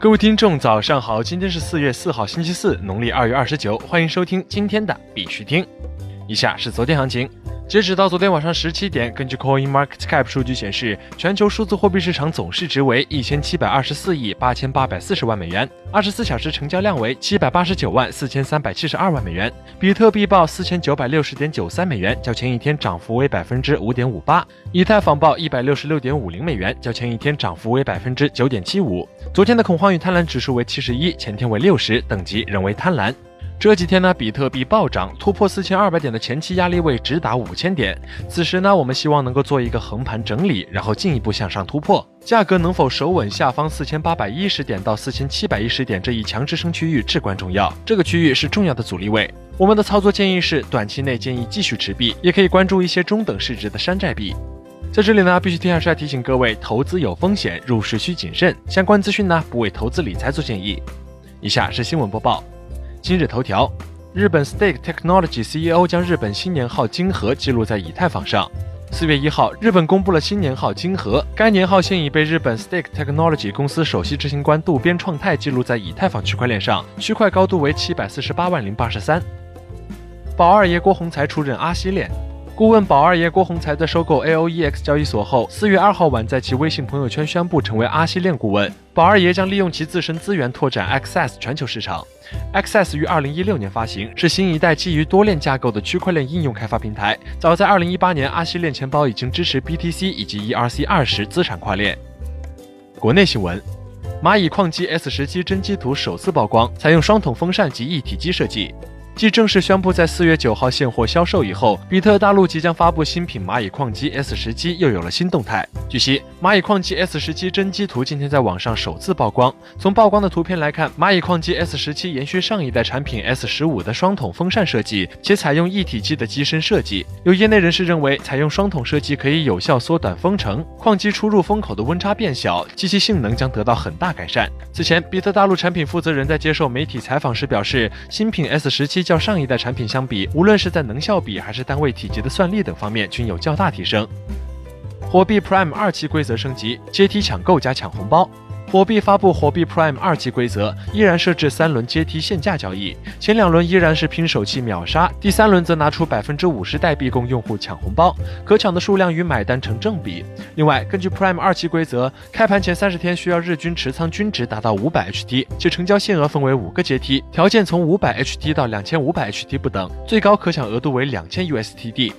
各位听众，早上好！今天是四月四号，星期四，农历二月二十九。欢迎收听今天的必须听。以下是昨天行情。截止到昨天晚上十七点，根据 Coin Market Cap 数据显示，全球数字货币市场总市值为一千七百二十四亿八千八百四十万美元，二十四小时成交量为七百八十九万四千三百七十二万美元。比特币报四千九百六十点九三美元，较前一天涨幅为百分之五点五八。以太坊报一百六十六点五零美元，较前一天涨幅为百分之九点七五。昨天的恐慌与贪婪指数为七十一，前天为六十，等级仍为贪婪。这几天呢，比特币暴涨，突破四千二百点的前期压力位直达五千点。此时呢，我们希望能够做一个横盘整理，然后进一步向上突破。价格能否守稳下方四千八百一十点到四千七百一十点这一强支撑区域至关重要。这个区域是重要的阻力位。我们的操作建议是，短期内建议继续持币，也可以关注一些中等市值的山寨币。在这里呢，必须听下是要提醒各位，投资有风险，入市需谨慎。相关资讯呢，不为投资理财做建议。以下是新闻播报。今日头条：日本 Stake Technology CEO 将日本新年号金河记录在以太坊上。四月一号，日本公布了新年号金河，该年号现已被日本 Stake Technology 公司首席执行官渡边创太记录在以太坊区块链上，区块高度为七百四十八万零八十三。宝二爷郭洪才出任阿西链。顾问宝二爷郭宏才在收购 AOEX 交易所后，四月二号晚在其微信朋友圈宣布成为阿西链顾问。宝二爷将利用其自身资源拓展 Access 全球市场。Access 于二零一六年发行，是新一代基于多链架构的区块链应用开发平台。早在二零一八年，阿西链钱包已经支持 BTC 以及 ERC 二十资产跨链。国内新闻：蚂蚁矿机 S 十七真机图首次曝光，采用双筒风扇及一体机设计。继正式宣布在四月九号现货销售以后，比特大陆即将发布新品蚂蚁矿机 S 十七又有了新动态。据悉，蚂蚁矿机 S 十七真机图今天在网上首次曝光。从曝光的图片来看，蚂蚁矿机 S 十七延续上一代产品 S 十五的双筒风扇设计，且采用一体机的机身设计。有业内人士认为，采用双筒设计可以有效缩短风程，矿机出入风口的温差变小，机器性能将得到很大改善。此前，比特大陆产品负责人在接受媒体采访时表示，新品 S 十七。较上一代产品相比，无论是在能效比还是单位体积的算力等方面，均有较大提升。火币 Prime 二期规则升级，阶梯抢购加抢红包。火币发布火币 Prime 二期规则，依然设置三轮阶梯限价交易，前两轮依然是拼手气秒杀，第三轮则拿出百分之五十代币供用户抢红包，可抢的数量与买单成正比。另外，根据 Prime 二期规则，开盘前三十天需要日均持仓均值达到五百 HT，且成交限额分为五个阶梯，条件从五百 HT 到两千五百 HT 不等，最高可抢额度为两千 USTD。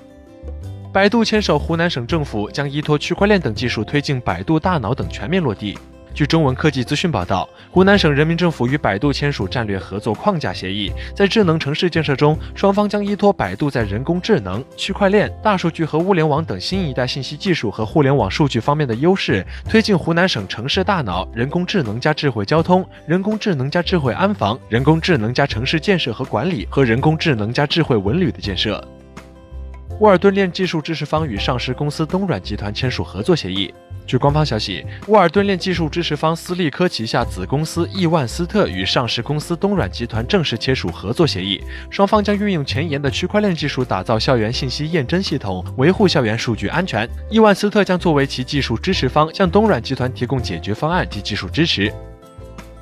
百度牵手湖南省政府，将依托区块链等技术推进百度大脑等全面落地。据中文科技资讯报道，湖南省人民政府与百度签署战略合作框架协议，在智能城市建设中，双方将依托百度在人工智能、区块链、大数据和物联网等新一代信息技术和互联网数据方面的优势，推进湖南省城市大脑、人工智能加智慧交通、人工智能加智慧安防、人工智能加城市建设和管理和人工智能加智慧文旅的建设。沃尔顿链技术支持方与上市公司东软集团签署合作协议。据官方消息，沃尔顿链技术支持方思利科旗下子公司亿万斯特与上市公司东软集团正式签署合作协议，双方将运用前沿的区块链技术打造校园信息验证系统，维护校园数据安全。亿万斯特将作为其技术支持方，向东软集团提供解决方案及技术支持。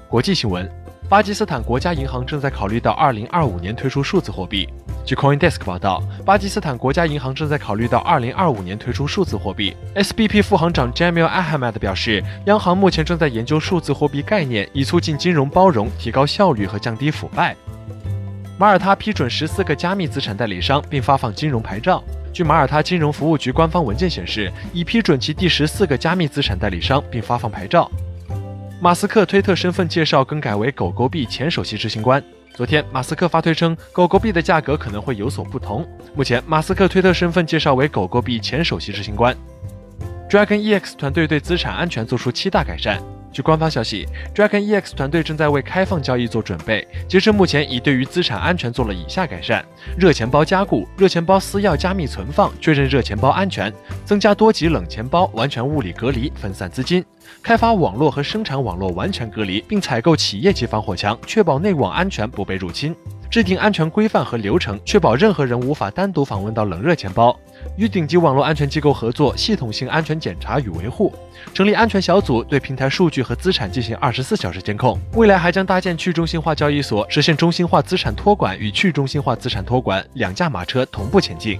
国际新闻。巴基斯坦国家银行正在考虑到二零二五年推出数字货币。据 CoinDesk 报道，巴基斯坦国家银行正在考虑到二零二五年推出数字货币。SBP 副行长 Jamil Ahmed 表示，央行目前正在研究数字货币概念，以促进金融包容、提高效率和降低腐败。马耳他批准十四个加密资产代理商，并发放金融牌照。据马耳他金融服务局官方文件显示，已批准其第十四个加密资产代理商，并发放牌照。马斯克推特身份介绍更改为狗狗币前首席执行官。昨天，马斯克发推称，狗狗币的价格可能会有所不同。目前，马斯克推特身份介绍为狗狗币前首席执行官。Dragon EX 团队对资产安全做出七大改善。据官方消息，Dragon EX 团队正在为开放交易做准备。截至目前，已对于资产安全做了以下改善：热钱包加固、热钱包私钥加密存放、确认热钱包安全、增加多级冷钱包、完全物理隔离、分散资金、开发网络和生产网络完全隔离，并采购企业级防火墙，确保内网安全不被入侵。制定安全规范和流程，确保任何人无法单独访问到冷热钱包。与顶级网络安全机构合作，系统性安全检查与维护；成立安全小组，对平台数据和资产进行二十四小时监控。未来还将搭建去中心化交易所，实现中心化资产托管与去中心化资产托管两驾马车同步前进。